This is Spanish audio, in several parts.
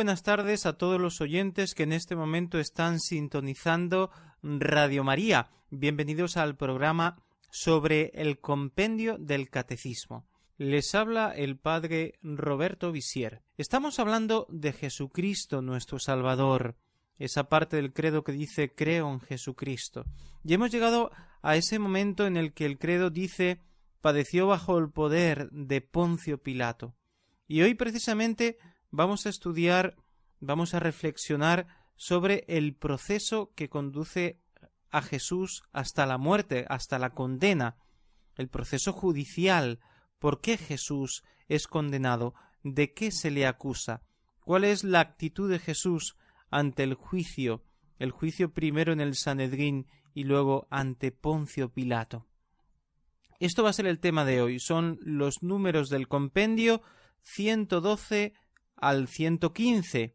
Buenas tardes a todos los oyentes que en este momento están sintonizando Radio María. Bienvenidos al programa sobre el compendio del catecismo. Les habla el padre Roberto Visier. Estamos hablando de Jesucristo nuestro Salvador, esa parte del credo que dice creo en Jesucristo. Y hemos llegado a ese momento en el que el credo dice padeció bajo el poder de Poncio Pilato. Y hoy precisamente vamos a estudiar, vamos a reflexionar sobre el proceso que conduce a Jesús hasta la muerte, hasta la condena, el proceso judicial, por qué Jesús es condenado, de qué se le acusa, cuál es la actitud de Jesús ante el juicio, el juicio primero en el Sanedrín y luego ante Poncio Pilato. Esto va a ser el tema de hoy. Son los números del compendio 112 al 115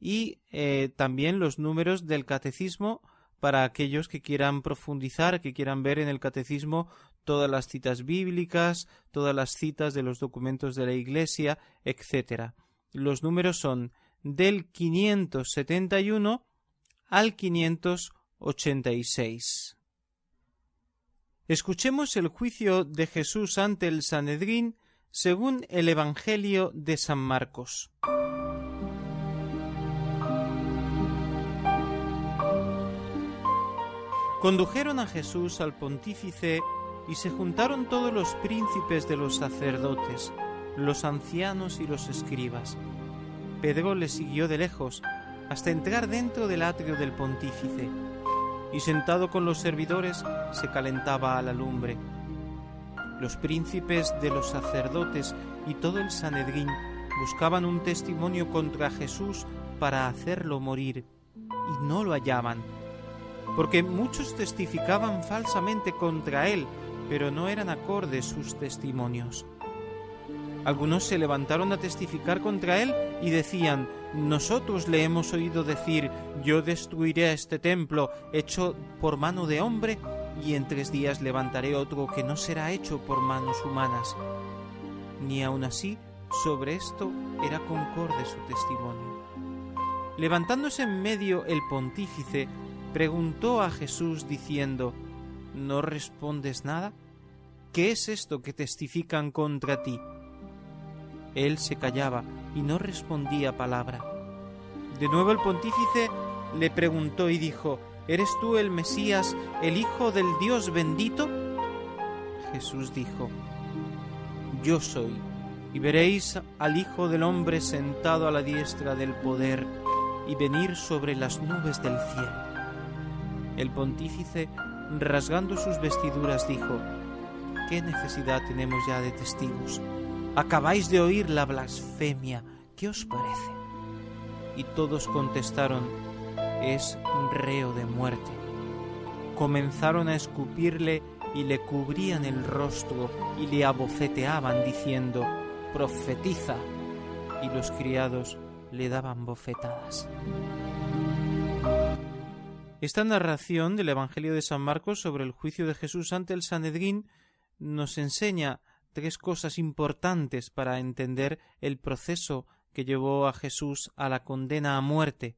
y eh, también los números del catecismo para aquellos que quieran profundizar, que quieran ver en el catecismo todas las citas bíblicas, todas las citas de los documentos de la Iglesia, etc. Los números son del 571 al 586. Escuchemos el juicio de Jesús ante el Sanedrín según el Evangelio de San Marcos. Condujeron a Jesús al pontífice y se juntaron todos los príncipes de los sacerdotes, los ancianos y los escribas. Pedro le siguió de lejos hasta entrar dentro del atrio del pontífice, y sentado con los servidores se calentaba a la lumbre los príncipes de los sacerdotes y todo el Sanedrín buscaban un testimonio contra Jesús para hacerlo morir, y no lo hallaban, porque muchos testificaban falsamente contra él, pero no eran acordes sus testimonios. Algunos se levantaron a testificar contra él y decían, nosotros le hemos oído decir, yo destruiré este templo hecho por mano de hombre y en tres días levantaré otro que no será hecho por manos humanas. Ni aun así sobre esto era concorde su testimonio. Levantándose en medio el pontífice, preguntó a Jesús diciendo, ¿No respondes nada? ¿Qué es esto que testifican contra ti? Él se callaba y no respondía palabra. De nuevo el pontífice le preguntó y dijo, ¿Eres tú el Mesías, el Hijo del Dios bendito? Jesús dijo, Yo soy, y veréis al Hijo del Hombre sentado a la diestra del poder y venir sobre las nubes del cielo. El pontífice, rasgando sus vestiduras, dijo, ¿Qué necesidad tenemos ya de testigos? Acabáis de oír la blasfemia, ¿qué os parece? Y todos contestaron, es reo de muerte. Comenzaron a escupirle y le cubrían el rostro y le abofeteaban diciendo, profetiza. Y los criados le daban bofetadas. Esta narración del Evangelio de San Marcos sobre el juicio de Jesús ante el Sanedrín nos enseña tres cosas importantes para entender el proceso que llevó a Jesús a la condena a muerte.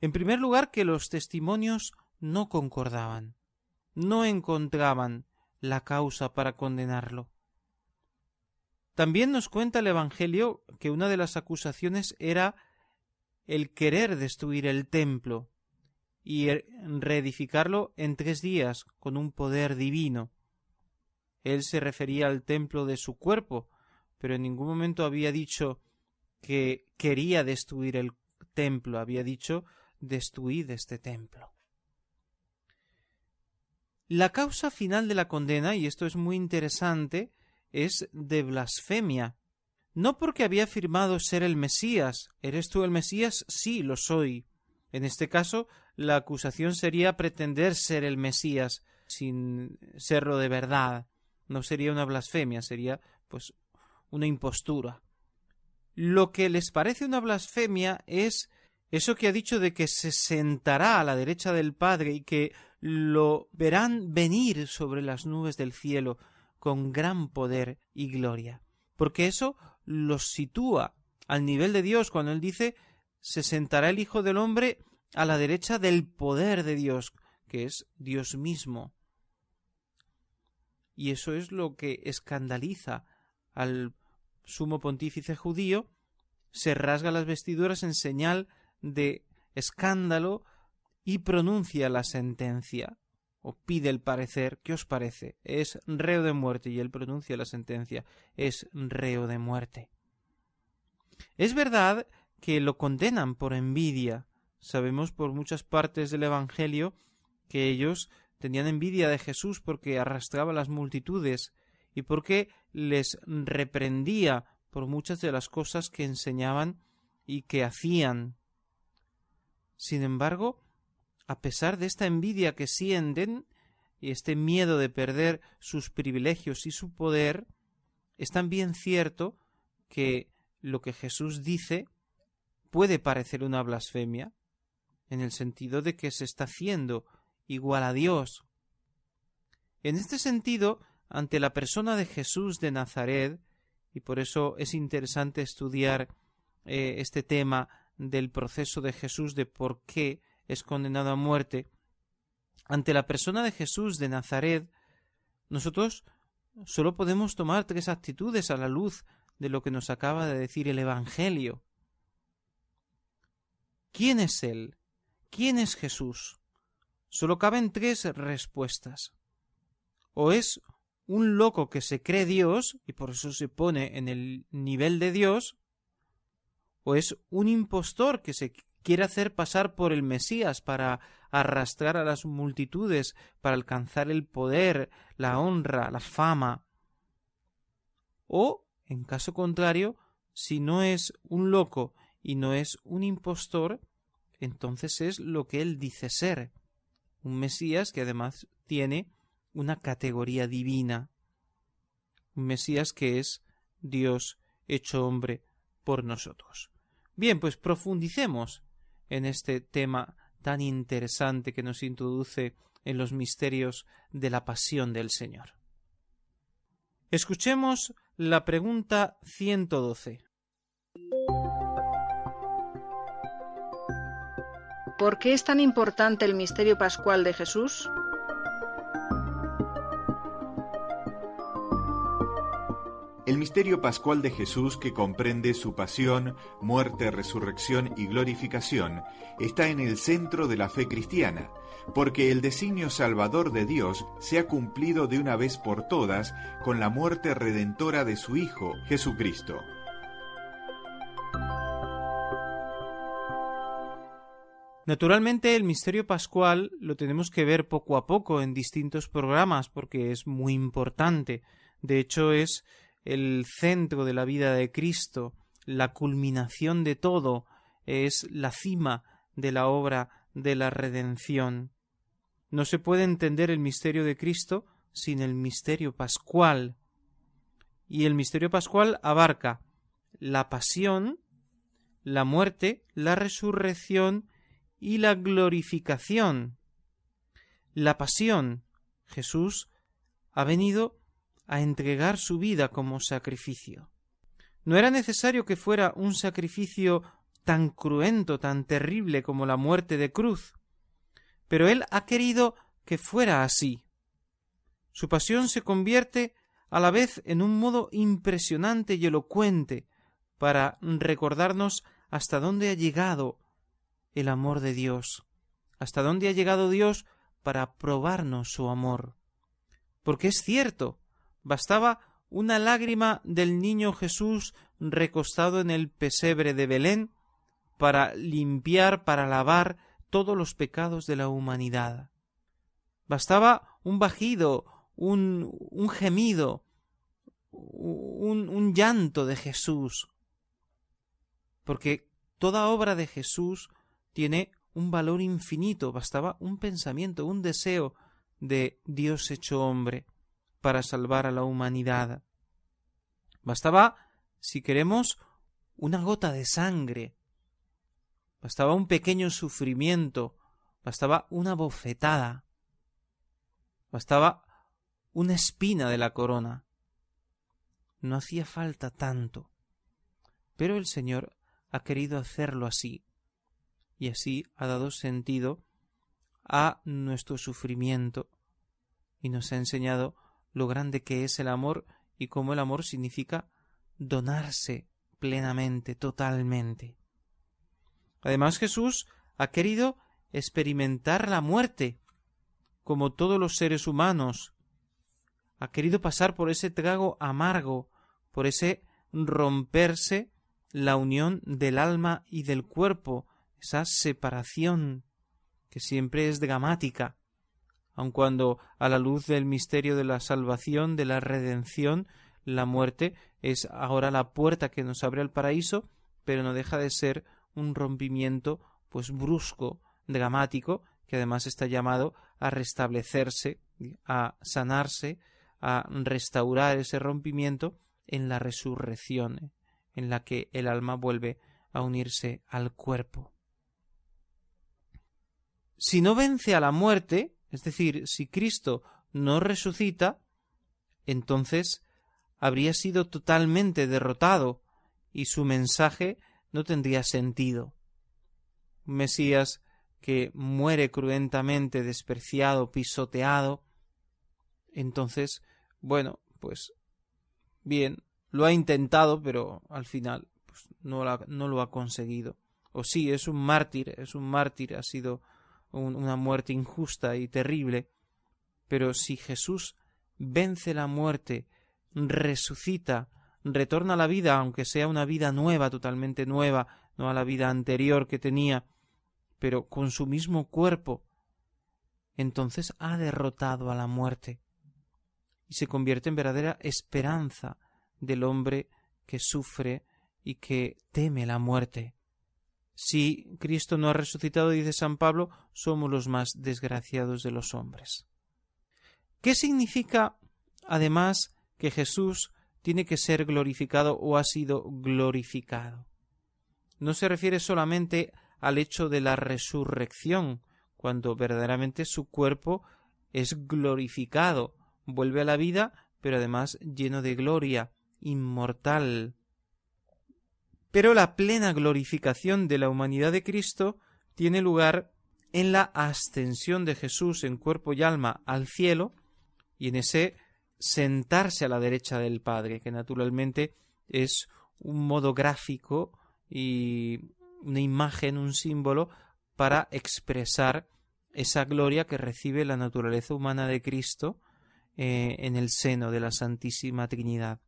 En primer lugar, que los testimonios no concordaban, no encontraban la causa para condenarlo. También nos cuenta el Evangelio que una de las acusaciones era el querer destruir el templo y reedificarlo en tres días con un poder divino. Él se refería al templo de su cuerpo, pero en ningún momento había dicho que quería destruir el templo, había dicho destruid este templo. La causa final de la condena, y esto es muy interesante, es de blasfemia. No porque había afirmado ser el Mesías. ¿Eres tú el Mesías? Sí, lo soy. En este caso, la acusación sería pretender ser el Mesías sin serlo de verdad. No sería una blasfemia, sería pues una impostura. Lo que les parece una blasfemia es eso que ha dicho de que se sentará a la derecha del Padre y que lo verán venir sobre las nubes del cielo con gran poder y gloria. Porque eso los sitúa al nivel de Dios cuando él dice se sentará el Hijo del Hombre a la derecha del poder de Dios, que es Dios mismo. Y eso es lo que escandaliza al sumo pontífice judío, se rasga las vestiduras en señal de escándalo y pronuncia la sentencia o pide el parecer, ¿qué os parece? Es reo de muerte y él pronuncia la sentencia, es reo de muerte. Es verdad que lo condenan por envidia. Sabemos por muchas partes del Evangelio que ellos tenían envidia de Jesús porque arrastraba las multitudes y porque les reprendía por muchas de las cosas que enseñaban y que hacían. Sin embargo, a pesar de esta envidia que sienten y este miedo de perder sus privilegios y su poder, es también cierto que lo que Jesús dice puede parecer una blasfemia, en el sentido de que se está haciendo igual a Dios. En este sentido, ante la persona de Jesús de Nazaret, y por eso es interesante estudiar eh, este tema del proceso de Jesús de por qué es condenado a muerte, ante la persona de Jesús de Nazaret, nosotros solo podemos tomar tres actitudes a la luz de lo que nos acaba de decir el Evangelio. ¿Quién es Él? ¿Quién es Jesús? Solo caben tres respuestas. O es un loco que se cree Dios y por eso se pone en el nivel de Dios, o es un impostor que se quiere hacer pasar por el Mesías para arrastrar a las multitudes, para alcanzar el poder, la honra, la fama. O, en caso contrario, si no es un loco y no es un impostor, entonces es lo que él dice ser, un Mesías que además tiene una categoría divina, un Mesías que es Dios hecho hombre por nosotros. Bien, pues profundicemos en este tema tan interesante que nos introduce en los misterios de la pasión del Señor. Escuchemos la pregunta 112. ¿Por qué es tan importante el misterio pascual de Jesús? El misterio pascual de Jesús, que comprende su pasión, muerte, resurrección y glorificación, está en el centro de la fe cristiana, porque el designio salvador de Dios se ha cumplido de una vez por todas con la muerte redentora de su Hijo, Jesucristo. Naturalmente el misterio pascual lo tenemos que ver poco a poco en distintos programas porque es muy importante. De hecho es el centro de la vida de Cristo, la culminación de todo, es la cima de la obra de la redención. No se puede entender el misterio de Cristo sin el misterio pascual. Y el misterio pascual abarca la pasión, la muerte, la resurrección y la glorificación. La pasión. Jesús ha venido a entregar su vida como sacrificio. No era necesario que fuera un sacrificio tan cruento, tan terrible como la muerte de cruz, pero Él ha querido que fuera así. Su pasión se convierte a la vez en un modo impresionante y elocuente para recordarnos hasta dónde ha llegado el amor de Dios, hasta dónde ha llegado Dios para probarnos su amor. Porque es cierto, Bastaba una lágrima del niño Jesús recostado en el pesebre de Belén para limpiar, para lavar todos los pecados de la humanidad. Bastaba un bajido, un, un gemido, un, un llanto de Jesús, porque toda obra de Jesús tiene un valor infinito, bastaba un pensamiento, un deseo de Dios hecho hombre para salvar a la humanidad. Bastaba, si queremos, una gota de sangre, bastaba un pequeño sufrimiento, bastaba una bofetada, bastaba una espina de la corona. No hacía falta tanto. Pero el Señor ha querido hacerlo así, y así ha dado sentido a nuestro sufrimiento, y nos ha enseñado lo grande que es el amor y cómo el amor significa donarse plenamente, totalmente. Además Jesús ha querido experimentar la muerte, como todos los seres humanos. Ha querido pasar por ese trago amargo, por ese romperse la unión del alma y del cuerpo, esa separación que siempre es dramática, aun cuando a la luz del misterio de la salvación, de la redención, la muerte es ahora la puerta que nos abre al paraíso, pero no deja de ser un rompimiento pues brusco, dramático, que además está llamado a restablecerse, a sanarse, a restaurar ese rompimiento en la resurrección, en la que el alma vuelve a unirse al cuerpo. Si no vence a la muerte, es decir, si Cristo no resucita, entonces habría sido totalmente derrotado y su mensaje no tendría sentido. Un Mesías que muere cruentamente, despreciado, pisoteado, entonces, bueno, pues bien, lo ha intentado, pero al final pues, no, no, lo ha conseguido. O sí, es un mártir, es un mártir, ha sido una muerte injusta y terrible, pero si Jesús vence la muerte, resucita, retorna a la vida, aunque sea una vida nueva, totalmente nueva, no a la vida anterior que tenía, pero con su mismo cuerpo, entonces ha derrotado a la muerte y se convierte en verdadera esperanza del hombre que sufre y que teme la muerte. Si Cristo no ha resucitado, dice San Pablo, somos los más desgraciados de los hombres. ¿Qué significa, además, que Jesús tiene que ser glorificado o ha sido glorificado? No se refiere solamente al hecho de la resurrección, cuando verdaderamente su cuerpo es glorificado, vuelve a la vida, pero además lleno de gloria, inmortal. Pero la plena glorificación de la humanidad de Cristo tiene lugar en la ascensión de Jesús en cuerpo y alma al cielo y en ese sentarse a la derecha del Padre, que naturalmente es un modo gráfico y una imagen, un símbolo para expresar esa gloria que recibe la naturaleza humana de Cristo eh, en el seno de la Santísima Trinidad.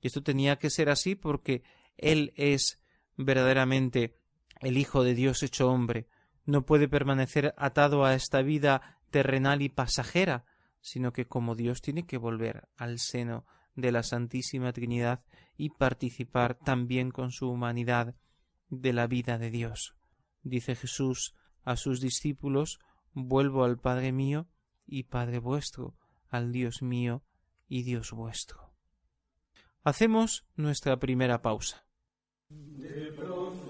Y esto tenía que ser así porque Él es verdaderamente el Hijo de Dios hecho hombre. No puede permanecer atado a esta vida terrenal y pasajera, sino que como Dios tiene que volver al seno de la Santísima Trinidad y participar también con su humanidad de la vida de Dios. Dice Jesús a sus discípulos Vuelvo al Padre mío y Padre vuestro, al Dios mío y Dios vuestro. Hacemos nuestra primera pausa. De pronto.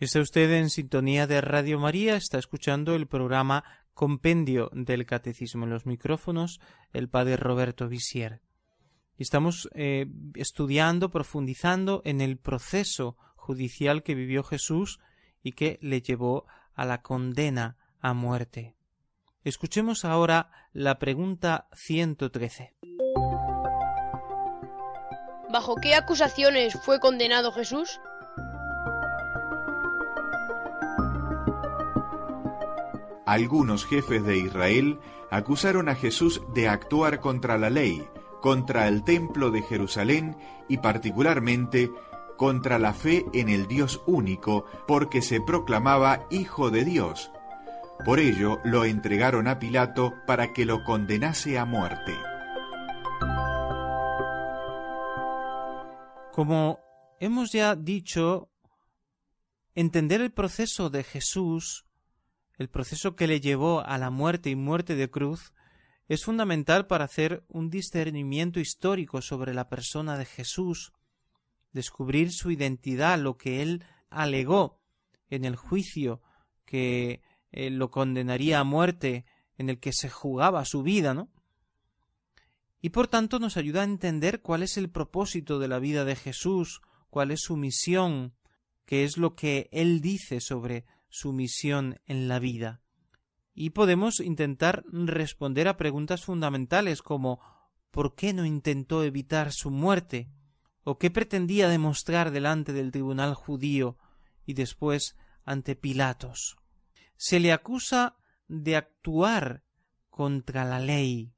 Está usted en sintonía de Radio María, está escuchando el programa Compendio del Catecismo en los micrófonos, el padre Roberto Visier. Estamos eh, estudiando, profundizando en el proceso judicial que vivió Jesús y que le llevó a la condena a muerte. Escuchemos ahora la pregunta 113. ¿Bajo qué acusaciones fue condenado Jesús? Algunos jefes de Israel acusaron a Jesús de actuar contra la ley, contra el templo de Jerusalén y particularmente contra la fe en el Dios único, porque se proclamaba Hijo de Dios. Por ello lo entregaron a Pilato para que lo condenase a muerte. Como hemos ya dicho, entender el proceso de Jesús el proceso que le llevó a la muerte y muerte de cruz, es fundamental para hacer un discernimiento histórico sobre la persona de Jesús, descubrir su identidad, lo que él alegó en el juicio que eh, lo condenaría a muerte, en el que se jugaba su vida, ¿no? Y por tanto nos ayuda a entender cuál es el propósito de la vida de Jesús, cuál es su misión, qué es lo que él dice sobre su misión en la vida. Y podemos intentar responder a preguntas fundamentales como ¿por qué no intentó evitar su muerte? ¿O qué pretendía demostrar delante del tribunal judío y después ante Pilatos? Se le acusa de actuar contra la ley.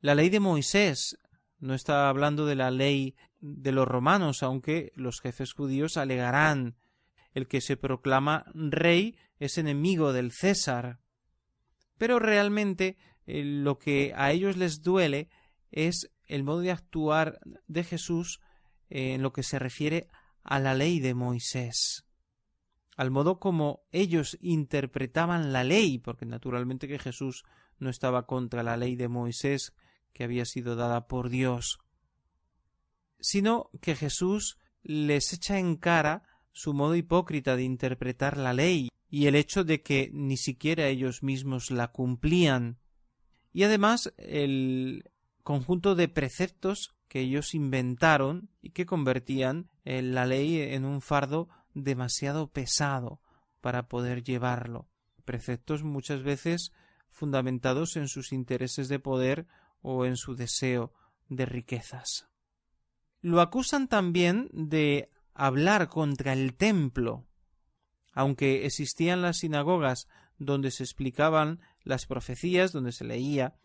La ley de Moisés no está hablando de la ley de los romanos, aunque los jefes judíos alegarán el que se proclama rey es enemigo del César. Pero realmente eh, lo que a ellos les duele es el modo de actuar de Jesús en lo que se refiere a la ley de Moisés, al modo como ellos interpretaban la ley, porque naturalmente que Jesús no estaba contra la ley de Moisés que había sido dada por Dios, sino que Jesús les echa en cara su modo hipócrita de interpretar la ley y el hecho de que ni siquiera ellos mismos la cumplían y además el conjunto de preceptos que ellos inventaron y que convertían la ley en un fardo demasiado pesado para poder llevarlo. Preceptos muchas veces fundamentados en sus intereses de poder o en su deseo de riquezas. Lo acusan también de hablar contra el templo. Aunque existían las sinagogas donde se explicaban las profecías, donde se leía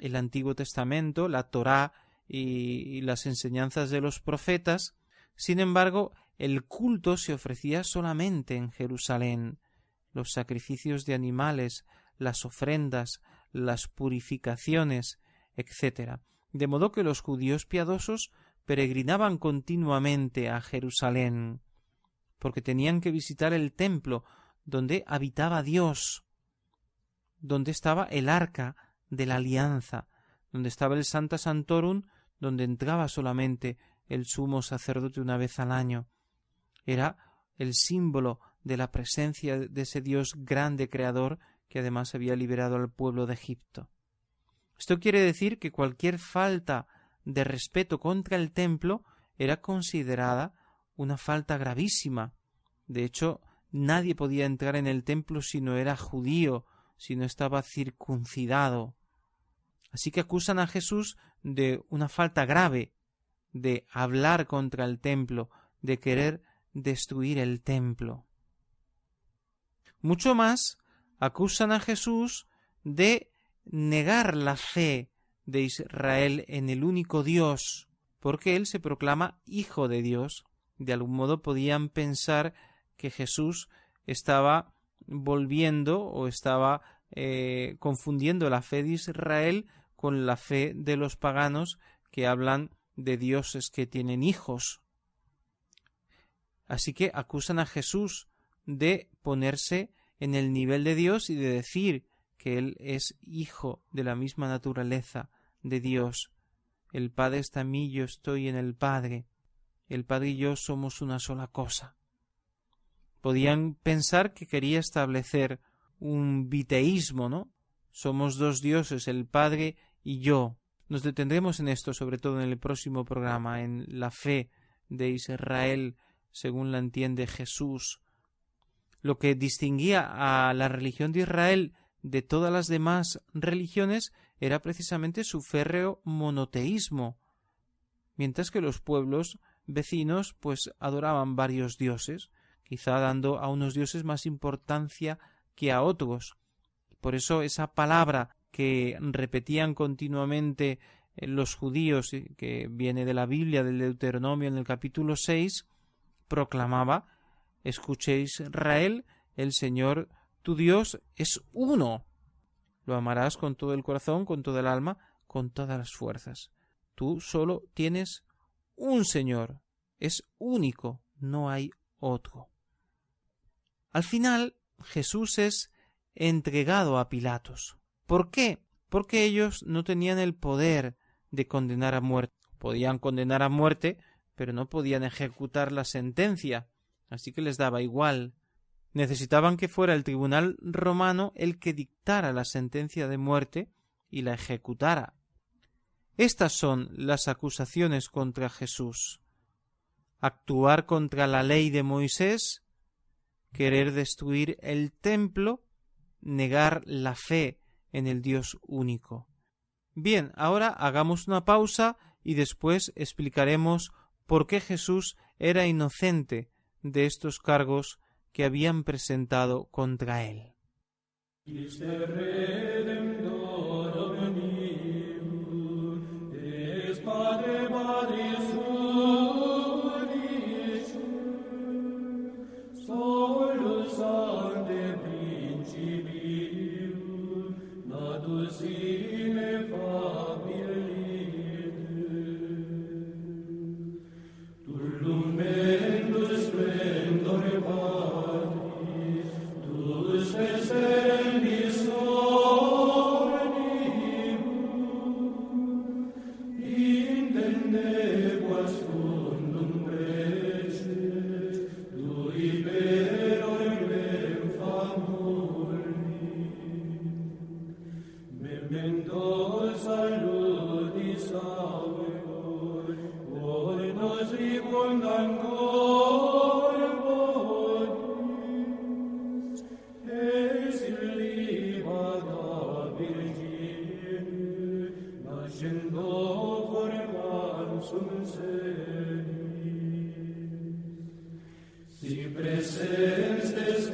el Antiguo Testamento, la Torá y, las enseñanzas de los profetas, sin embargo, el culto se ofrecía solamente en Jerusalén. Los sacrificios de animales, las ofrendas, las purificaciones, etc. De modo que los judíos piadosos peregrinaban continuamente a Jerusalén, porque tenían que visitar el templo donde habitaba Dios, donde estaba el arca de la alianza, donde estaba el Santa Santorum, donde entraba solamente el sumo sacerdote una vez al año. Era el símbolo de la presencia de ese Dios grande creador que además había liberado al pueblo de Egipto. Esto quiere decir que cualquier falta de respeto contra el templo era considerada una falta gravísima. De hecho, nadie podía entrar en el templo si no era judío, si no estaba circuncidado. Así que acusan a Jesús de una falta grave, de hablar contra el templo, de querer destruir el templo. Mucho más acusan a Jesús de negar la fe de Israel en el único Dios, porque él se proclama Hijo de Dios. De algún modo podían pensar que Jesús estaba volviendo o estaba eh, confundiendo la fe de Israel con la fe de los paganos que hablan de dioses que tienen hijos. Así que acusan a Jesús de ponerse en el nivel de Dios y de decir que Él es hijo de la misma naturaleza de Dios. El Padre está en mí, yo estoy en el Padre. El Padre y yo somos una sola cosa. Podían pensar que quería establecer un viteísmo, ¿no? Somos dos dioses, el Padre y yo. Nos detendremos en esto, sobre todo en el próximo programa, en la fe de Israel según la entiende Jesús. Lo que distinguía a la religión de Israel de todas las demás religiones era precisamente su férreo monoteísmo, mientras que los pueblos vecinos pues adoraban varios dioses, quizá dando a unos dioses más importancia que a otros. Por eso esa palabra que repetían continuamente eh, los judíos, que viene de la Biblia, del Deuteronomio en el capítulo seis, proclamaba Escuchéis Israel, el Señor tu Dios es uno. Lo amarás con todo el corazón, con toda el alma, con todas las fuerzas. Tú solo tienes un Señor, es único, no hay otro. Al final, Jesús es entregado a Pilatos. ¿Por qué? Porque ellos no tenían el poder de condenar a muerte. Podían condenar a muerte, pero no podían ejecutar la sentencia, así que les daba igual. Necesitaban que fuera el tribunal romano el que dictara la sentencia de muerte y la ejecutara. Estas son las acusaciones contra Jesús. Actuar contra la ley de Moisés, querer destruir el templo, negar la fe en el Dios único. Bien, ahora hagamos una pausa y después explicaremos por qué Jesús era inocente de estos cargos que habían presentado contra él. Siempre sens des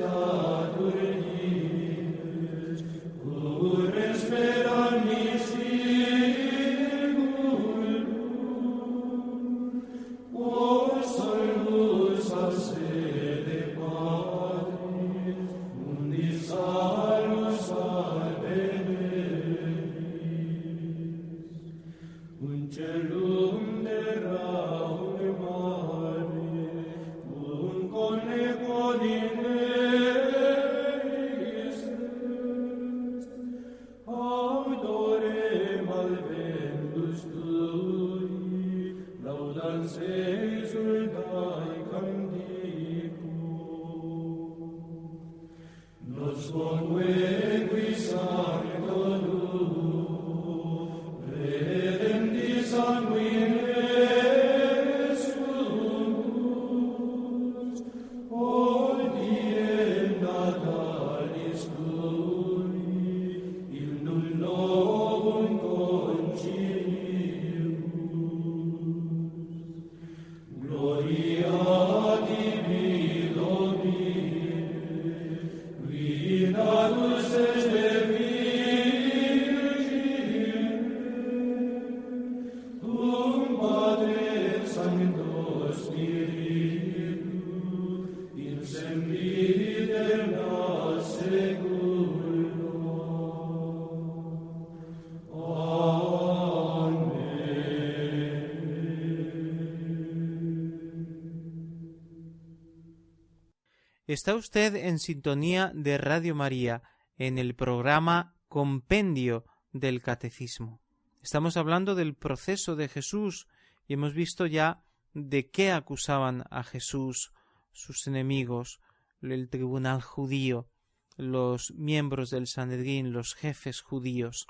Está usted en sintonía de Radio María en el programa Compendio del Catecismo. Estamos hablando del proceso de Jesús y hemos visto ya de qué acusaban a Jesús sus enemigos, el tribunal judío, los miembros del Sanedrín, los jefes judíos.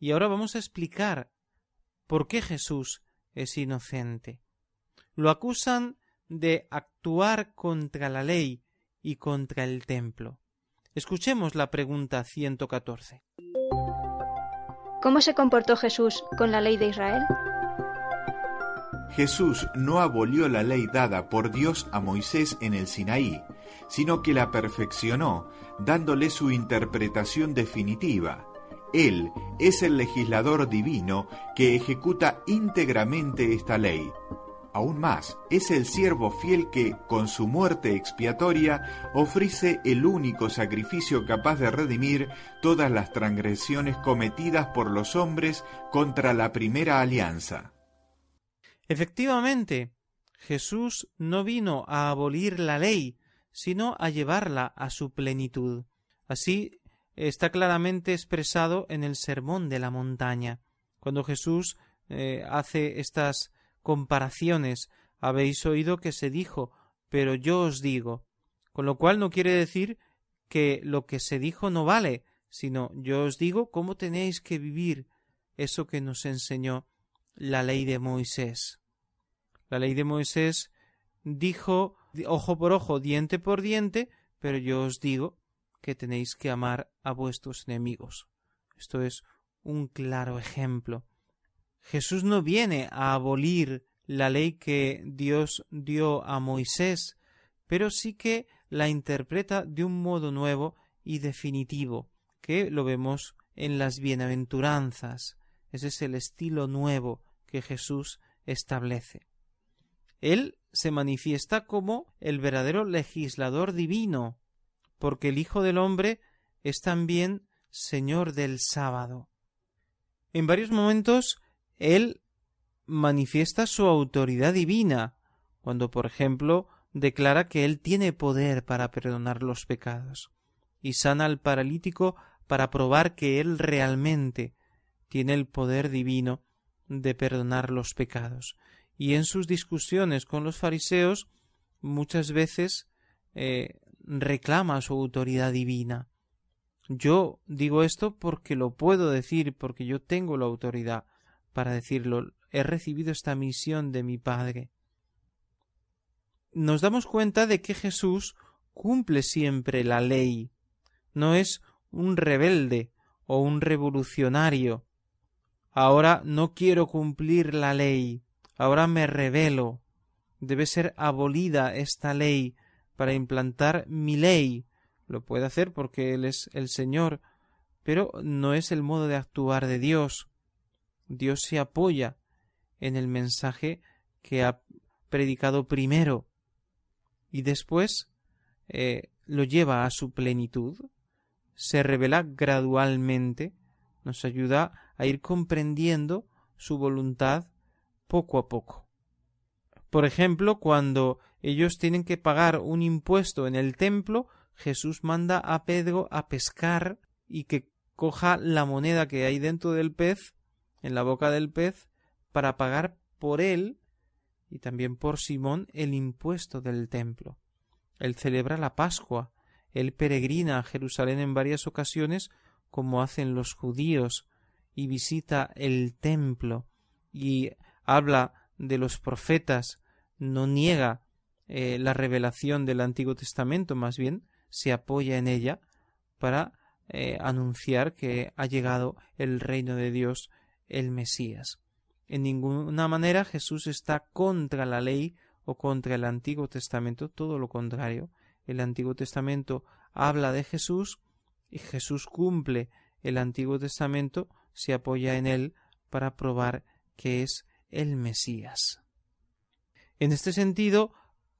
Y ahora vamos a explicar por qué Jesús es inocente. Lo acusan de actuar contra la ley y contra el templo. Escuchemos la pregunta 114. ¿Cómo se comportó Jesús con la ley de Israel? Jesús no abolió la ley dada por Dios a Moisés en el Sinaí, sino que la perfeccionó, dándole su interpretación definitiva. Él es el legislador divino que ejecuta íntegramente esta ley. Aún más, es el siervo fiel que, con su muerte expiatoria, ofrece el único sacrificio capaz de redimir todas las transgresiones cometidas por los hombres contra la primera alianza. Efectivamente, Jesús no vino a abolir la ley, sino a llevarla a su plenitud. Así está claramente expresado en el Sermón de la Montaña, cuando Jesús eh, hace estas comparaciones. Habéis oído que se dijo, pero yo os digo. Con lo cual no quiere decir que lo que se dijo no vale, sino yo os digo cómo tenéis que vivir eso que nos enseñó la ley de Moisés. La ley de Moisés dijo ojo por ojo, diente por diente, pero yo os digo que tenéis que amar a vuestros enemigos. Esto es un claro ejemplo. Jesús no viene a abolir la ley que Dios dio a Moisés, pero sí que la interpreta de un modo nuevo y definitivo, que lo vemos en las bienaventuranzas. Ese es el estilo nuevo que Jesús establece. Él se manifiesta como el verdadero legislador divino, porque el Hijo del Hombre es también Señor del sábado. En varios momentos Él manifiesta su autoridad divina, cuando, por ejemplo, declara que Él tiene poder para perdonar los pecados, y sana al paralítico para probar que Él realmente tiene el poder divino de perdonar los pecados. Y en sus discusiones con los fariseos muchas veces eh, reclama su autoridad divina. Yo digo esto porque lo puedo decir, porque yo tengo la autoridad para decirlo. He recibido esta misión de mi Padre. Nos damos cuenta de que Jesús cumple siempre la ley. No es un rebelde o un revolucionario. Ahora no quiero cumplir la ley. Ahora me rebelo. Debe ser abolida esta ley para implantar mi ley. Lo puede hacer porque Él es el Señor, pero no es el modo de actuar de Dios. Dios se apoya en el mensaje que ha predicado primero y después eh, lo lleva a su plenitud, se revela gradualmente, nos ayuda a ir comprendiendo su voluntad poco a poco. Por ejemplo, cuando ellos tienen que pagar un impuesto en el templo, Jesús manda a Pedro a pescar y que coja la moneda que hay dentro del pez, en la boca del pez, para pagar por él y también por Simón el impuesto del templo. Él celebra la Pascua, él peregrina a Jerusalén en varias ocasiones como hacen los judíos y visita el templo y habla de los profetas, no niega eh, la revelación del Antiguo Testamento, más bien se apoya en ella para eh, anunciar que ha llegado el reino de Dios, el Mesías. En ninguna manera Jesús está contra la ley o contra el Antiguo Testamento, todo lo contrario. El Antiguo Testamento habla de Jesús y Jesús cumple el Antiguo Testamento, se apoya en él para probar que es el Mesías. En este sentido,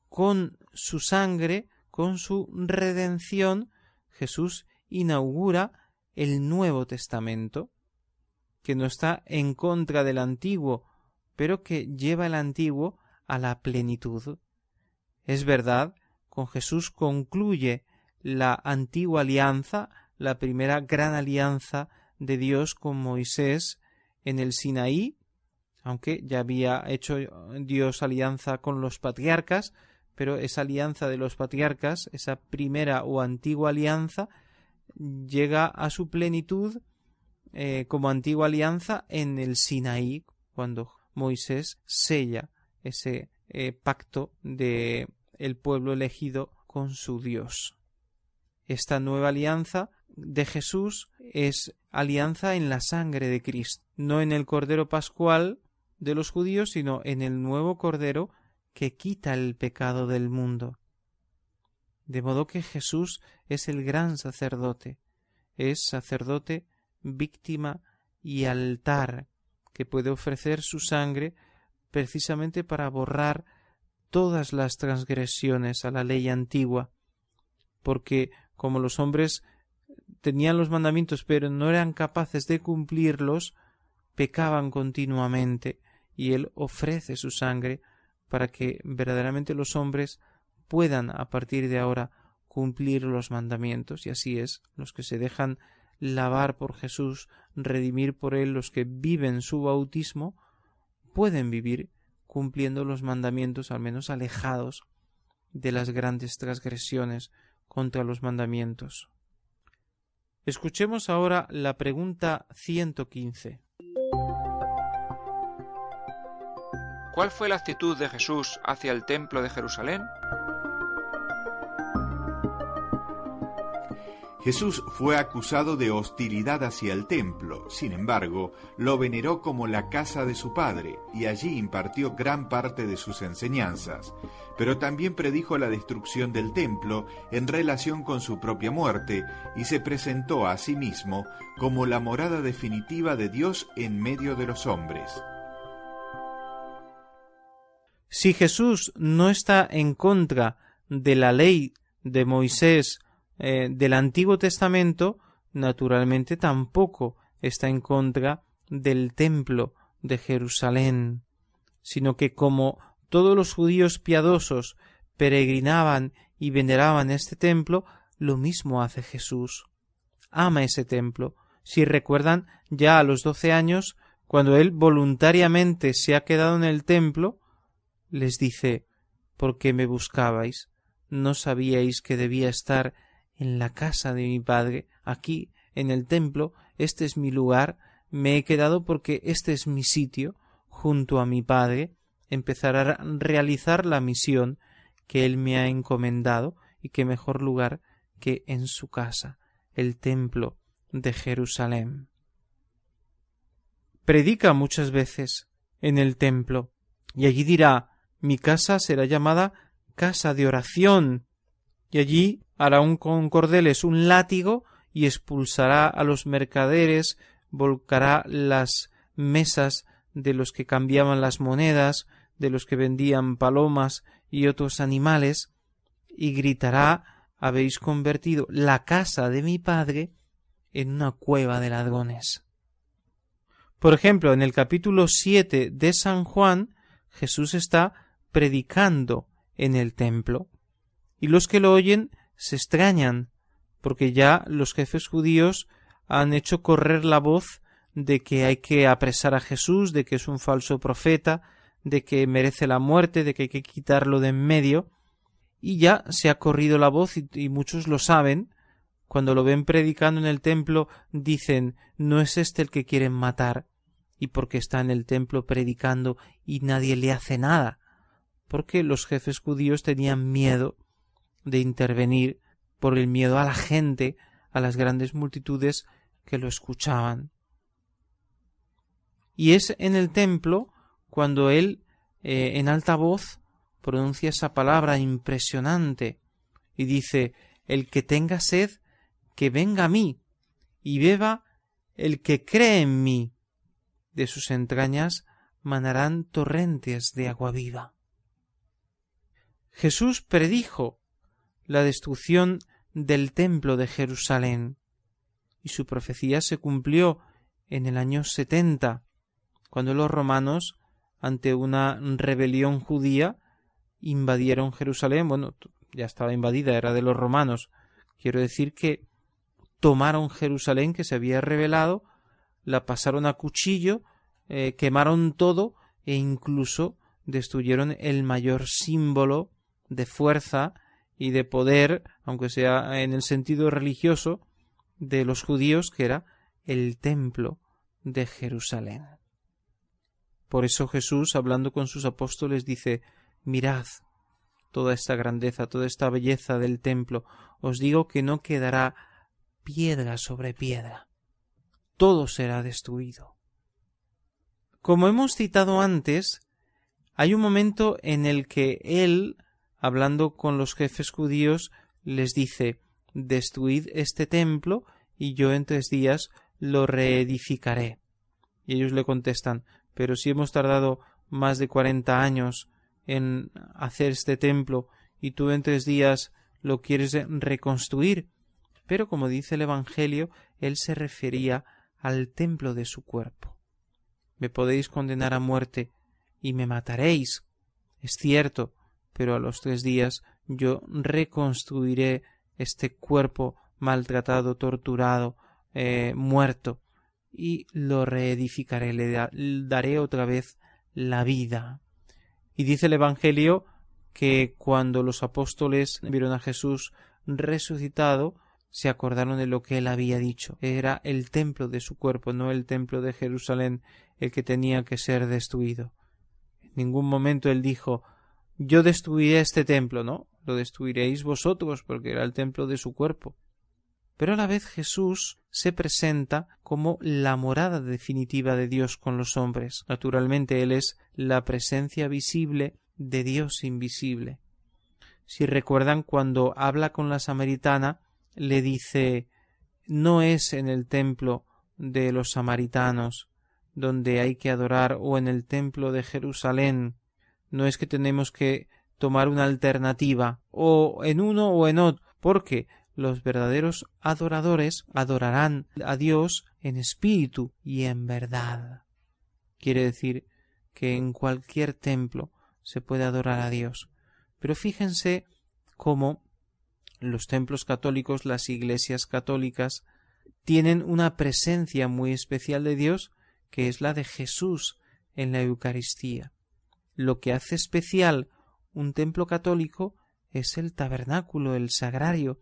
con su sangre, con su redención, Jesús inaugura el Nuevo Testamento, que no está en contra del Antiguo, pero que lleva el Antiguo a la plenitud. Es verdad, con Jesús concluye la antigua alianza, la primera gran alianza de Dios con Moisés en el Sinaí, aunque ya había hecho Dios alianza con los patriarcas, pero esa alianza de los patriarcas, esa primera o antigua alianza, llega a su plenitud eh, como antigua alianza en el Sinaí, cuando Moisés sella ese eh, pacto de el pueblo elegido con su Dios. Esta nueva alianza de Jesús es alianza en la sangre de Cristo, no en el Cordero Pascual de los judíos, sino en el nuevo Cordero que quita el pecado del mundo. De modo que Jesús es el gran sacerdote, es sacerdote, víctima y altar, que puede ofrecer su sangre precisamente para borrar todas las transgresiones a la ley antigua, porque como los hombres tenían los mandamientos pero no eran capaces de cumplirlos, pecaban continuamente, y Él ofrece su sangre para que verdaderamente los hombres puedan a partir de ahora cumplir los mandamientos, y así es, los que se dejan lavar por Jesús, redimir por Él, los que viven su bautismo, pueden vivir cumpliendo los mandamientos, al menos alejados de las grandes transgresiones contra los mandamientos. Escuchemos ahora la pregunta 115. ¿Cuál fue la actitud de Jesús hacia el templo de Jerusalén? Jesús fue acusado de hostilidad hacia el templo, sin embargo, lo veneró como la casa de su padre, y allí impartió gran parte de sus enseñanzas, pero también predijo la destrucción del templo en relación con su propia muerte, y se presentó a sí mismo como la morada definitiva de Dios en medio de los hombres. Si Jesús no está en contra de la ley de Moisés eh, del Antiguo Testamento, naturalmente tampoco está en contra del templo de Jerusalén, sino que como todos los judíos piadosos peregrinaban y veneraban este templo, lo mismo hace Jesús. Ama ese templo. Si recuerdan, ya a los doce años, cuando él voluntariamente se ha quedado en el templo, les dice ¿Por qué me buscabais? ¿No sabíais que debía estar en la casa de mi padre, aquí, en el templo, este es mi lugar, me he quedado porque este es mi sitio, junto a mi padre, empezar a realizar la misión que él me ha encomendado, y qué mejor lugar que en su casa, el templo de Jerusalén. Predica muchas veces en el templo, y allí dirá mi casa será llamada casa de oración, y allí hará un con cordeles un látigo y expulsará a los mercaderes, volcará las mesas de los que cambiaban las monedas, de los que vendían palomas y otros animales, y gritará habéis convertido la casa de mi padre en una cueva de ladrones. Por ejemplo, en el capítulo siete de San Juan, Jesús está predicando en el templo, y los que lo oyen se extrañan, porque ya los jefes judíos han hecho correr la voz de que hay que apresar a Jesús, de que es un falso profeta, de que merece la muerte, de que hay que quitarlo de en medio, y ya se ha corrido la voz y, muchos lo saben, cuando lo ven predicando en el templo dicen no es este el que quieren matar, y porque está en el templo predicando y nadie le hace nada, porque los jefes judíos tenían miedo de intervenir por el miedo a la gente, a las grandes multitudes que lo escuchaban. Y es en el templo cuando él, eh, en alta voz, pronuncia esa palabra impresionante y dice El que tenga sed, que venga a mí, y beba el que cree en mí. De sus entrañas manarán torrentes de agua viva. Jesús predijo la destrucción del templo de Jerusalén. Y su profecía se cumplió en el año setenta, cuando los romanos, ante una rebelión judía, invadieron Jerusalén. Bueno, ya estaba invadida, era de los romanos. Quiero decir que tomaron Jerusalén, que se había rebelado, la pasaron a cuchillo, eh, quemaron todo e incluso destruyeron el mayor símbolo de fuerza y de poder, aunque sea en el sentido religioso, de los judíos, que era el templo de Jerusalén. Por eso Jesús, hablando con sus apóstoles, dice Mirad toda esta grandeza, toda esta belleza del templo. Os digo que no quedará piedra sobre piedra. Todo será destruido. Como hemos citado antes, hay un momento en el que él, hablando con los jefes judíos, les dice Destruid este templo y yo en tres días lo reedificaré. Y ellos le contestan Pero si hemos tardado más de cuarenta años en hacer este templo y tú en tres días lo quieres reconstruir. Pero como dice el Evangelio, él se refería al templo de su cuerpo. Me podéis condenar a muerte y me mataréis. Es cierto, pero a los tres días yo reconstruiré este cuerpo maltratado, torturado, eh, muerto, y lo reedificaré, le daré otra vez la vida. Y dice el Evangelio que cuando los apóstoles vieron a Jesús resucitado, se acordaron de lo que él había dicho. Era el templo de su cuerpo, no el templo de Jerusalén, el que tenía que ser destruido. En ningún momento él dijo yo destruiré este templo, no, lo destruiréis vosotros, porque era el templo de su cuerpo. Pero a la vez Jesús se presenta como la morada definitiva de Dios con los hombres. Naturalmente Él es la presencia visible de Dios invisible. Si recuerdan cuando habla con la samaritana, le dice no es en el templo de los samaritanos donde hay que adorar o en el templo de Jerusalén. No es que tenemos que tomar una alternativa o en uno o en otro, porque los verdaderos adoradores adorarán a Dios en espíritu y en verdad. Quiere decir que en cualquier templo se puede adorar a Dios. Pero fíjense cómo los templos católicos, las iglesias católicas, tienen una presencia muy especial de Dios, que es la de Jesús en la Eucaristía. Lo que hace especial un templo católico es el tabernáculo, el sagrario,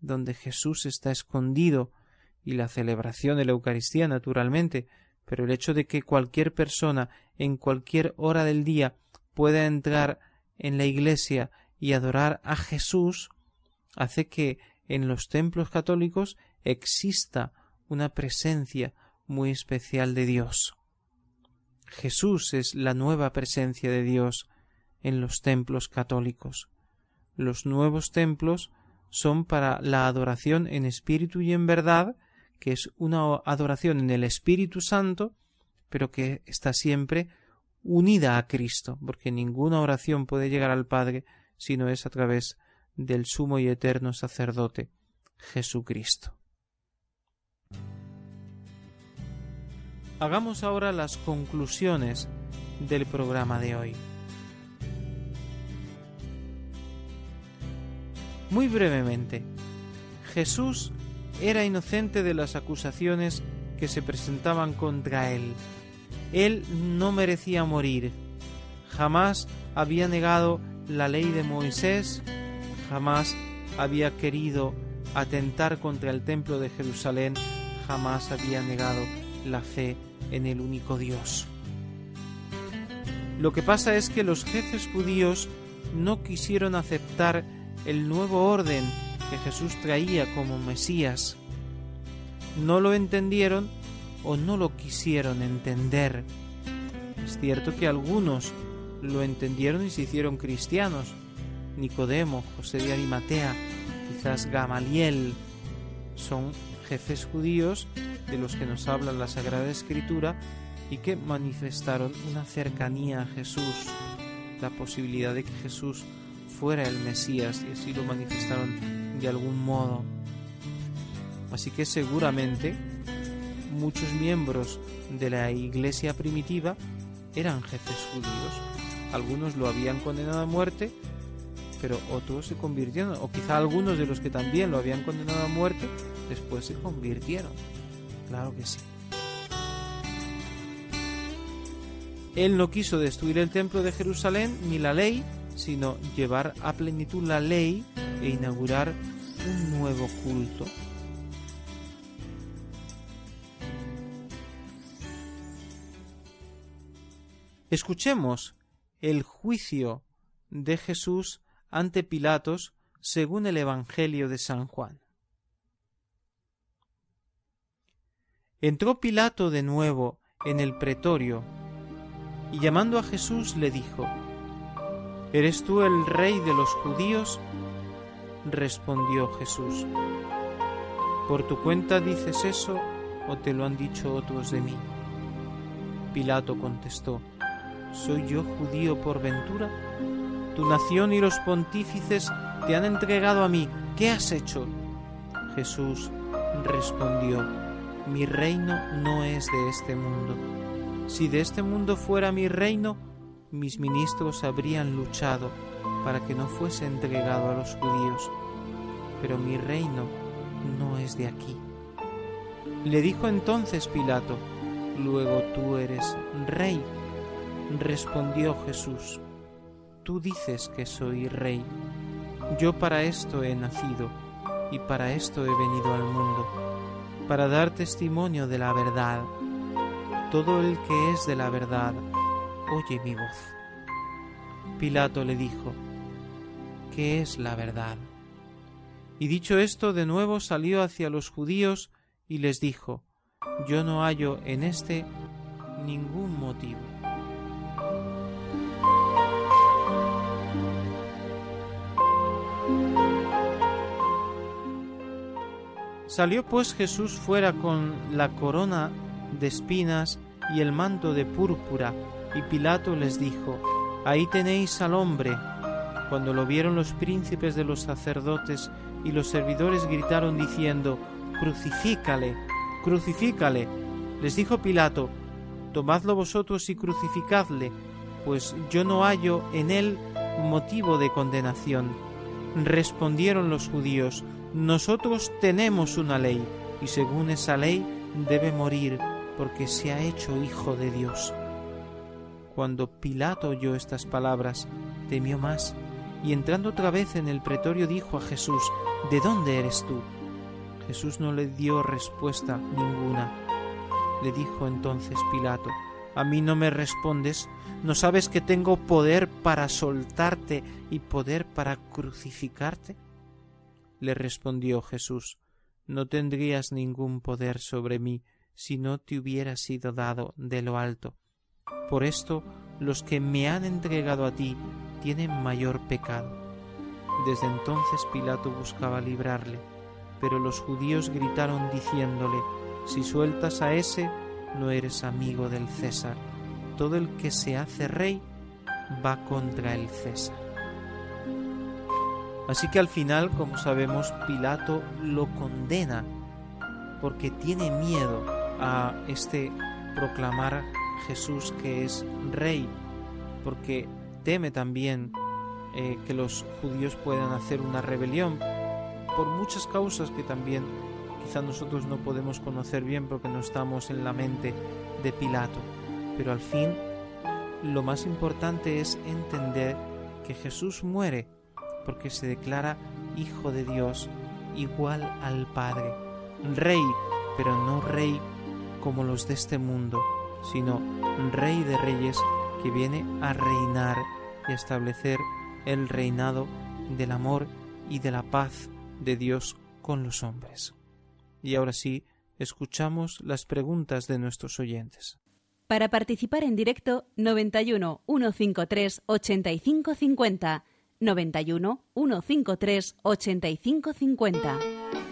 donde Jesús está escondido y la celebración de la Eucaristía naturalmente, pero el hecho de que cualquier persona en cualquier hora del día pueda entrar en la iglesia y adorar a Jesús hace que en los templos católicos exista una presencia muy especial de Dios. Jesús es la nueva presencia de Dios en los templos católicos. Los nuevos templos son para la adoración en espíritu y en verdad, que es una adoración en el Espíritu Santo, pero que está siempre unida a Cristo, porque ninguna oración puede llegar al Padre si no es a través del sumo y eterno sacerdote, Jesucristo. Hagamos ahora las conclusiones del programa de hoy. Muy brevemente, Jesús era inocente de las acusaciones que se presentaban contra él. Él no merecía morir. Jamás había negado la ley de Moisés, jamás había querido atentar contra el templo de Jerusalén, jamás había negado la fe en el único Dios. Lo que pasa es que los jefes judíos no quisieron aceptar el nuevo orden que Jesús traía como Mesías. No lo entendieron o no lo quisieron entender. Es cierto que algunos lo entendieron y se hicieron cristianos. Nicodemo, José de Arimatea, quizás Gamaliel, son jefes judíos de los que nos habla la Sagrada Escritura y que manifestaron una cercanía a Jesús, la posibilidad de que Jesús fuera el Mesías y así lo manifestaron de algún modo. Así que seguramente muchos miembros de la iglesia primitiva eran jefes judíos. Algunos lo habían condenado a muerte, pero otros se convirtieron, o quizá algunos de los que también lo habían condenado a muerte, después se convirtieron. Claro que sí. Él no quiso destruir el templo de Jerusalén ni la ley, sino llevar a plenitud la ley e inaugurar un nuevo culto. Escuchemos el juicio de Jesús ante Pilatos según el Evangelio de San Juan. Entró Pilato de nuevo en el pretorio y llamando a Jesús le dijo, ¿Eres tú el rey de los judíos? Respondió Jesús, ¿por tu cuenta dices eso o te lo han dicho otros de mí? Pilato contestó, ¿soy yo judío por ventura? Tu nación y los pontífices te han entregado a mí, ¿qué has hecho? Jesús respondió, mi reino no es de este mundo. Si de este mundo fuera mi reino, mis ministros habrían luchado para que no fuese entregado a los judíos, pero mi reino no es de aquí. Le dijo entonces Pilato, luego tú eres rey. Respondió Jesús, tú dices que soy rey. Yo para esto he nacido y para esto he venido al mundo, para dar testimonio de la verdad. Todo el que es de la verdad, oye mi voz. Pilato le dijo, ¿qué es la verdad? Y dicho esto, de nuevo salió hacia los judíos y les dijo, yo no hallo en este ningún motivo. Salió pues Jesús fuera con la corona de espinas y el manto de púrpura, y Pilato les dijo, Ahí tenéis al hombre. Cuando lo vieron los príncipes de los sacerdotes y los servidores gritaron diciendo, Crucifícale, crucifícale. Les dijo Pilato, Tomadlo vosotros y crucificadle, pues yo no hallo en él motivo de condenación. Respondieron los judíos, Nosotros tenemos una ley, y según esa ley debe morir, porque se ha hecho hijo de Dios. Cuando Pilato oyó estas palabras, temió más, y entrando otra vez en el pretorio dijo a Jesús, ¿De dónde eres tú? Jesús no le dio respuesta ninguna. Le dijo entonces Pilato, ¿A mí no me respondes? ¿No sabes que tengo poder para soltarte y poder para crucificarte? Le respondió Jesús, No tendrías ningún poder sobre mí si no te hubiera sido dado de lo alto. Por esto los que me han entregado a ti tienen mayor pecado. Desde entonces Pilato buscaba librarle, pero los judíos gritaron diciéndole, si sueltas a ese, no eres amigo del César. Todo el que se hace rey va contra el César. Así que al final, como sabemos, Pilato lo condena porque tiene miedo a este proclamar Jesús que es rey, porque teme también eh, que los judíos puedan hacer una rebelión por muchas causas que también quizá nosotros no podemos conocer bien porque no estamos en la mente de Pilato. Pero al fin lo más importante es entender que Jesús muere porque se declara Hijo de Dios igual al Padre, Rey, pero no Rey como los de este mundo, sino Rey de Reyes que viene a reinar y a establecer el reinado del amor y de la paz de Dios con los hombres. Y ahora sí, escuchamos las preguntas de nuestros oyentes. Para participar en directo, 91 153 8550. 91 153 8550.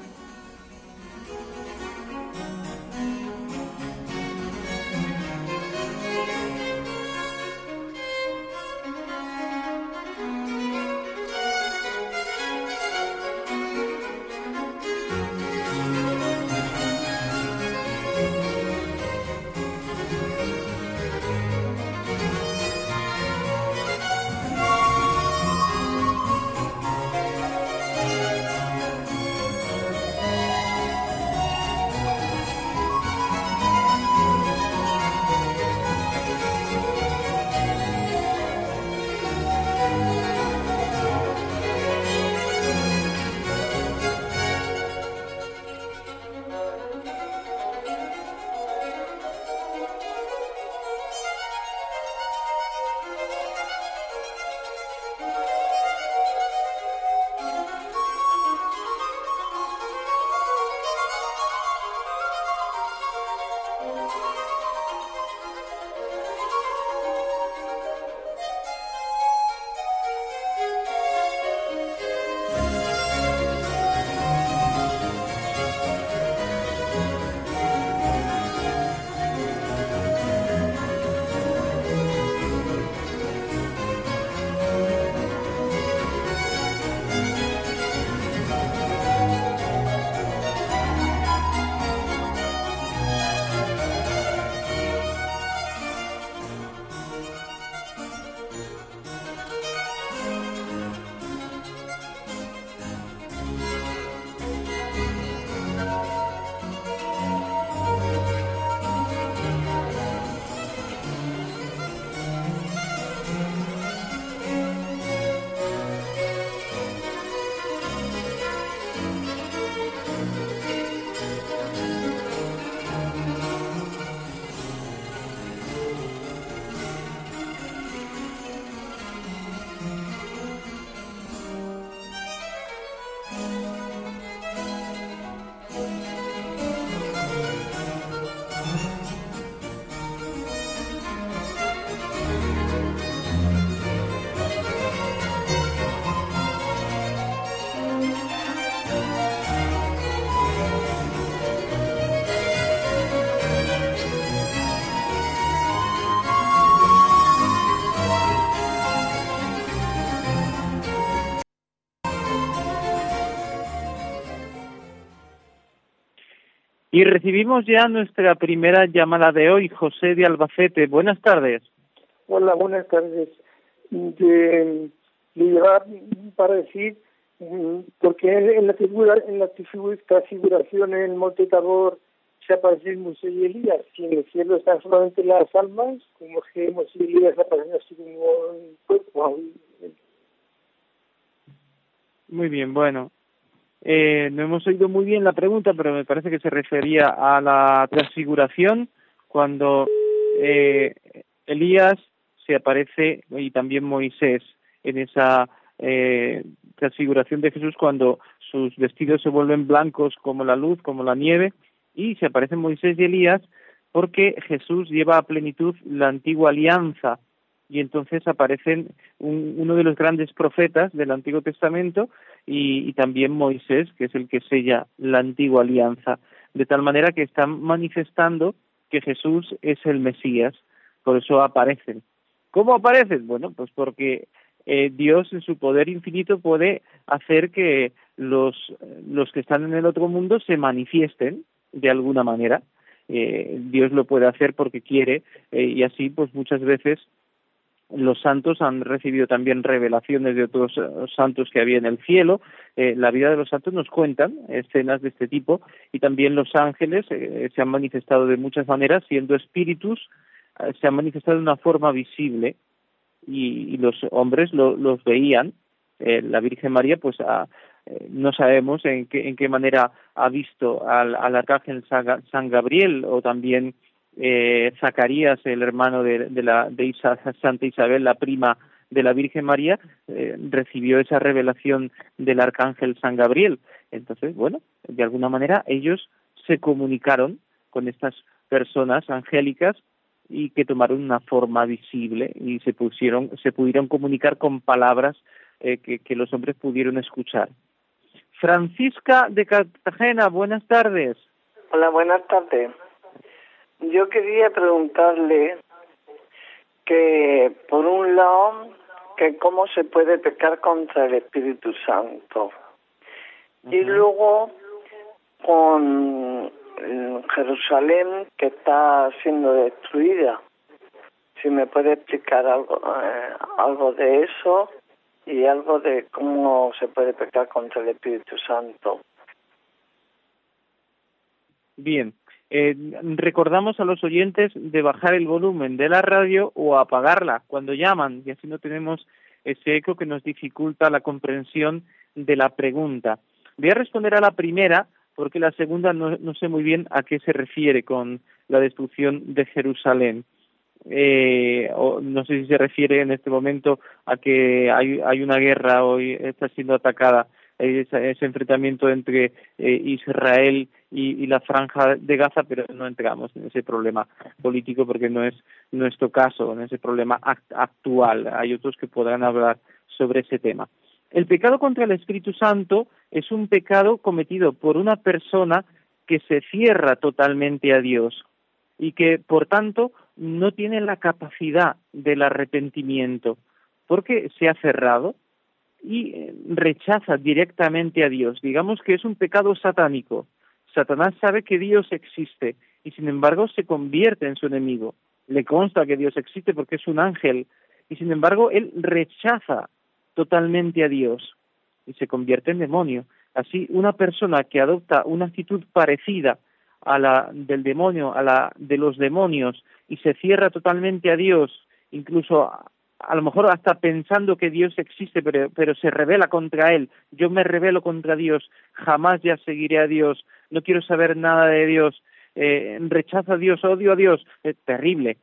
Y recibimos ya nuestra primera llamada de hoy, José de Albacete. Buenas tardes. Hola, buenas tardes. De, le para decir, mm, porque en la figura, en la figuración en el Monte Tabor se aparecen Moisés y Elías, si en el cielo están solamente las almas, como que Moisés y Elías aparecen así como en cuerpo. Muy bien, bueno, eh, no hemos oído muy bien la pregunta, pero me parece que se refería a la transfiguración cuando eh, Elías se aparece y también Moisés en esa eh, transfiguración de Jesús cuando sus vestidos se vuelven blancos como la luz, como la nieve, y se aparecen Moisés y Elías porque Jesús lleva a plenitud la antigua alianza. Y entonces aparecen uno de los grandes profetas del Antiguo Testamento y, también Moisés, que es el que sella la antigua alianza, de tal manera que están manifestando que Jesús es el Mesías, por eso aparecen. ¿Cómo aparecen? Bueno, pues porque eh, Dios en su poder infinito puede hacer que los, los que están en el otro mundo se manifiesten de alguna manera. Eh, Dios lo puede hacer porque quiere eh, y así pues muchas veces los santos han recibido también revelaciones de otros eh, santos que había en el cielo. Eh, la vida de los santos nos cuentan escenas de este tipo y también los ángeles eh, se han manifestado de muchas maneras, siendo espíritus, se han manifestado de una forma visible y, los hombres los veían. la Virgen María, pues no sabemos en qué, en qué manera ha visto al, al arcángel San Gabriel o también eh, Zacarías, el hermano de, la de Santa Isabel, la prima de la Virgen María, eh, recibió esa revelación del arcángel San Gabriel. Entonces, bueno, de alguna manera ellos se comunicaron con estas personas angélicas y que tomaron una forma visible y se pusieron, se pudieron comunicar con palabras eh, que, que los hombres pudieron escuchar. Francisca de Cartagena, buenas tardes. Hola, buenas tardes. Yo quería preguntarle que, por un lado, que cómo se puede pecar contra el Espíritu Santo. Y luego, con Jerusalén que está siendo destruida. Si me puede explicar algo, eh, algo de eso y algo de cómo se puede pecar contra el Espíritu Santo. Bien, eh, recordamos a los oyentes de bajar el volumen de la radio o apagarla cuando llaman y así no tenemos ese eco que nos dificulta la comprensión de la pregunta. Voy a responder a la primera porque la segunda no, no sé muy bien a qué se refiere con la destrucción de Jerusalén. Eh, o no sé si se refiere en este momento a que hay, hay una guerra hoy está siendo atacada ese, enfrentamiento entre eh, Israel y, la franja de Gaza, pero no entramos en ese problema político porque no es nuestro caso, en ese problema actual. Hay otros que podrán hablar sobre ese tema. El pecado contra el Espíritu Santo es un pecado cometido por una persona que se cierra totalmente a Dios y que, por tanto, no tiene la capacidad del arrepentimiento porque se ha cerrado y eh, rechaza directamente a Dios. Digamos que es un pecado satánico. Satanás sabe que Dios existe y sin embargo se convierte en su enemigo. Le consta que Dios existe porque es un ángel y sin embargo él rechaza totalmente a Dios y se convierte en demonio. Así, una persona que adopta una actitud parecida a la del demonio, a la de los demonios, y se cierra totalmente a Dios, incluso a lo mejor hasta pensando que Dios existe, pero, pero se revela contra Él. Yo me revelo contra Dios, jamás ya seguiré a Dios, no quiero saber nada de Dios, eh, rechazo a Dios, odio a Dios. Es terrible.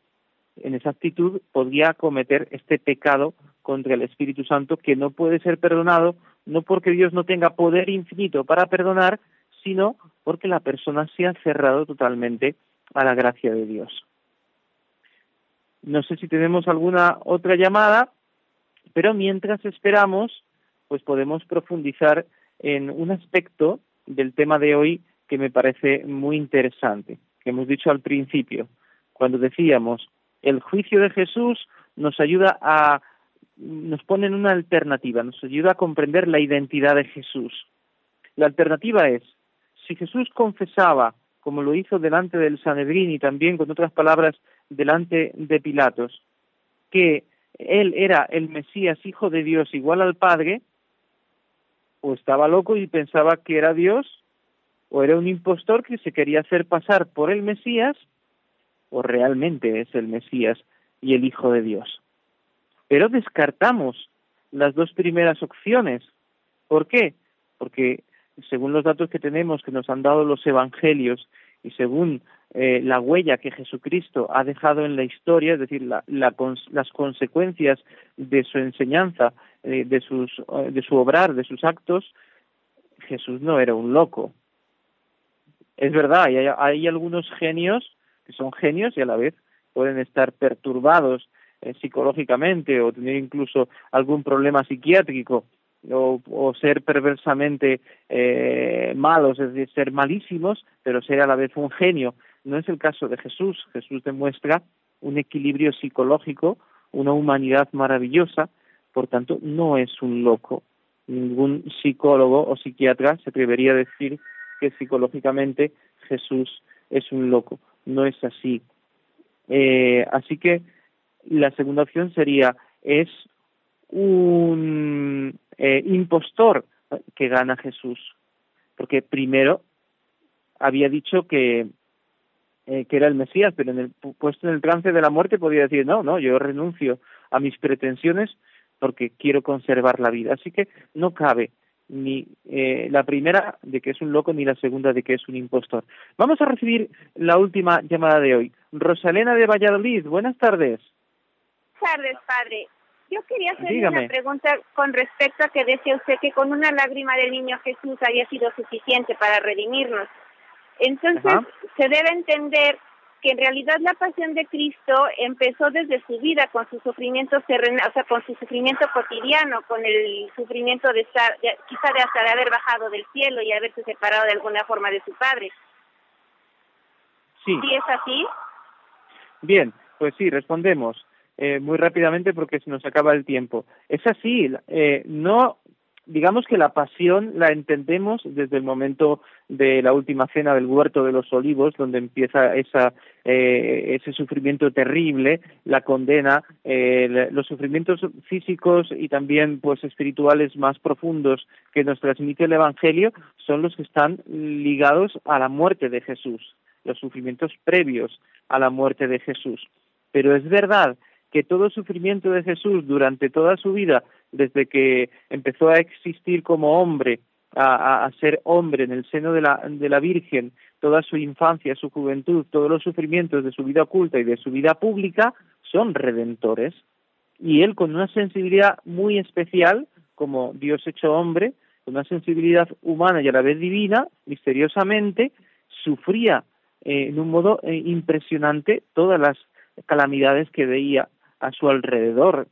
En esa actitud podría cometer este pecado contra el Espíritu Santo que no puede ser perdonado, no porque Dios no tenga poder infinito para perdonar, sino porque la persona se ha cerrado totalmente a la gracia de Dios. No sé si tenemos alguna otra llamada, pero mientras esperamos, pues podemos profundizar en un aspecto del tema de hoy que me parece muy interesante, que hemos dicho al principio, cuando decíamos, el juicio de Jesús nos ayuda a, nos pone en una alternativa, nos ayuda a comprender la identidad de Jesús. La alternativa es, si Jesús confesaba como lo hizo delante del Sanedrín y también, con otras palabras, delante de Pilatos, que él era el Mesías, hijo de Dios, igual al Padre, o estaba loco y pensaba que era Dios, o era un impostor que se quería hacer pasar por el Mesías, o realmente es el Mesías y el Hijo de Dios. Pero descartamos las dos primeras opciones. ¿Por qué? Porque según los datos que tenemos que nos han dado los evangelios y según eh, la huella que Jesucristo ha dejado en la historia, es decir, las consecuencias de su enseñanza, eh, de, sus, de su obrar, de sus actos, Jesús no era un loco. Es verdad, hay, hay algunos genios que son genios y a la vez pueden estar perturbados eh, psicológicamente o tener incluso algún problema psiquiátrico o, ser perversamente eh, malos, es decir, ser malísimos, pero ser a la vez un genio. No es el caso de Jesús. Jesús demuestra un equilibrio psicológico, una humanidad maravillosa, por tanto, no es un loco. Ningún psicólogo o psiquiatra se atrevería a decir que psicológicamente Jesús es un loco. No es así. Eh, así que la segunda opción sería, es un eh, impostor que gana Jesús, porque primero había dicho que, eh, que era el Mesías, pero en el, puesto en el trance de la muerte podía decir, no, no, yo renuncio a mis pretensiones porque quiero conservar la vida. Así que no cabe ni eh, la primera de que es un loco ni la segunda de que es un impostor. Vamos a recibir la última llamada de hoy. Rosalena de Valladolid, buenas tardes. Buenas tardes, padre. Yo quería hacerle una pregunta con respecto a que decía usted que con una lágrima del niño Jesús había sido suficiente para redimirnos. Entonces, se debe entender que en realidad la pasión de Cristo empezó desde su vida con su sufrimiento terrenal, o sea, con su sufrimiento cotidiano, con el sufrimiento de estar, quizá de hasta de haber bajado del cielo y haberse separado de alguna forma de su padre. Sí. ¿Sí es así? Bien, pues sí, respondemos. Eh, muy rápidamente porque se nos acaba el tiempo. Es así, eh, no digamos que la pasión la entendemos desde el momento de la última cena del huerto de los olivos, donde empieza esa, eh, ese sufrimiento terrible, la condena, los sufrimientos físicos y también pues espirituales más profundos que nos transmite el Evangelio son los que están ligados a la muerte de Jesús, los sufrimientos previos a la muerte de Jesús. Pero es verdad que todo sufrimiento de Jesús durante toda su vida, desde que empezó a existir como hombre, a, ser hombre en el seno de la, de la Virgen, toda su infancia, su juventud, todos los sufrimientos de su vida oculta y de su vida pública, son redentores. Y él con una sensibilidad muy especial, como Dios hecho hombre, con una sensibilidad humana y a la vez divina, misteriosamente, sufría eh, en un modo eh, impresionante todas las calamidades que veía a su alrededor,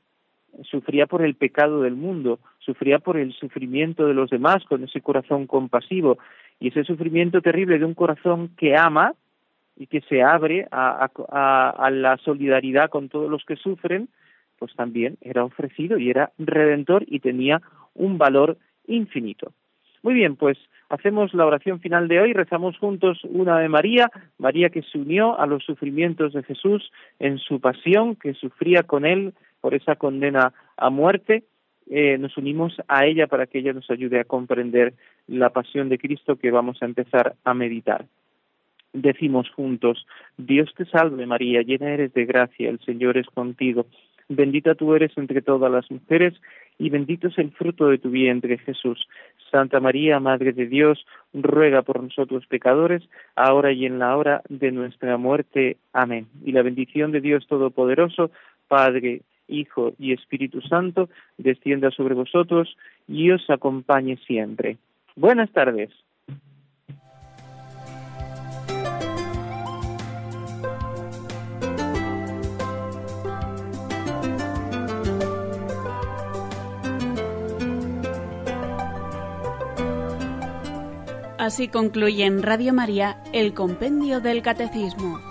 sufría por el pecado del mundo, sufría por el sufrimiento de los demás con ese corazón compasivo y ese sufrimiento terrible de un corazón que ama y que se abre a, a, la solidaridad con todos los que sufren, pues también era ofrecido y era redentor y tenía un valor infinito. Muy bien, pues hacemos la oración final de hoy, rezamos juntos una de María, María que se unió a los sufrimientos de Jesús en su pasión, que sufría con él por esa condena a muerte. Eh, nos unimos a ella para que ella nos ayude a comprender la pasión de Cristo que vamos a empezar a meditar. Decimos juntos, Dios te salve María, llena eres de gracia, el Señor es contigo. Bendita tú eres entre todas las mujeres y bendito es el fruto de tu vientre, Jesús. Santa María, Madre de Dios, ruega por nosotros pecadores, ahora y en la hora de nuestra muerte. Amén. Y la bendición de Dios Todopoderoso, Padre, Hijo y Espíritu Santo, descienda sobre vosotros y os acompañe siempre. Buenas tardes. Así concluye en Radio María el Compendio del Catecismo.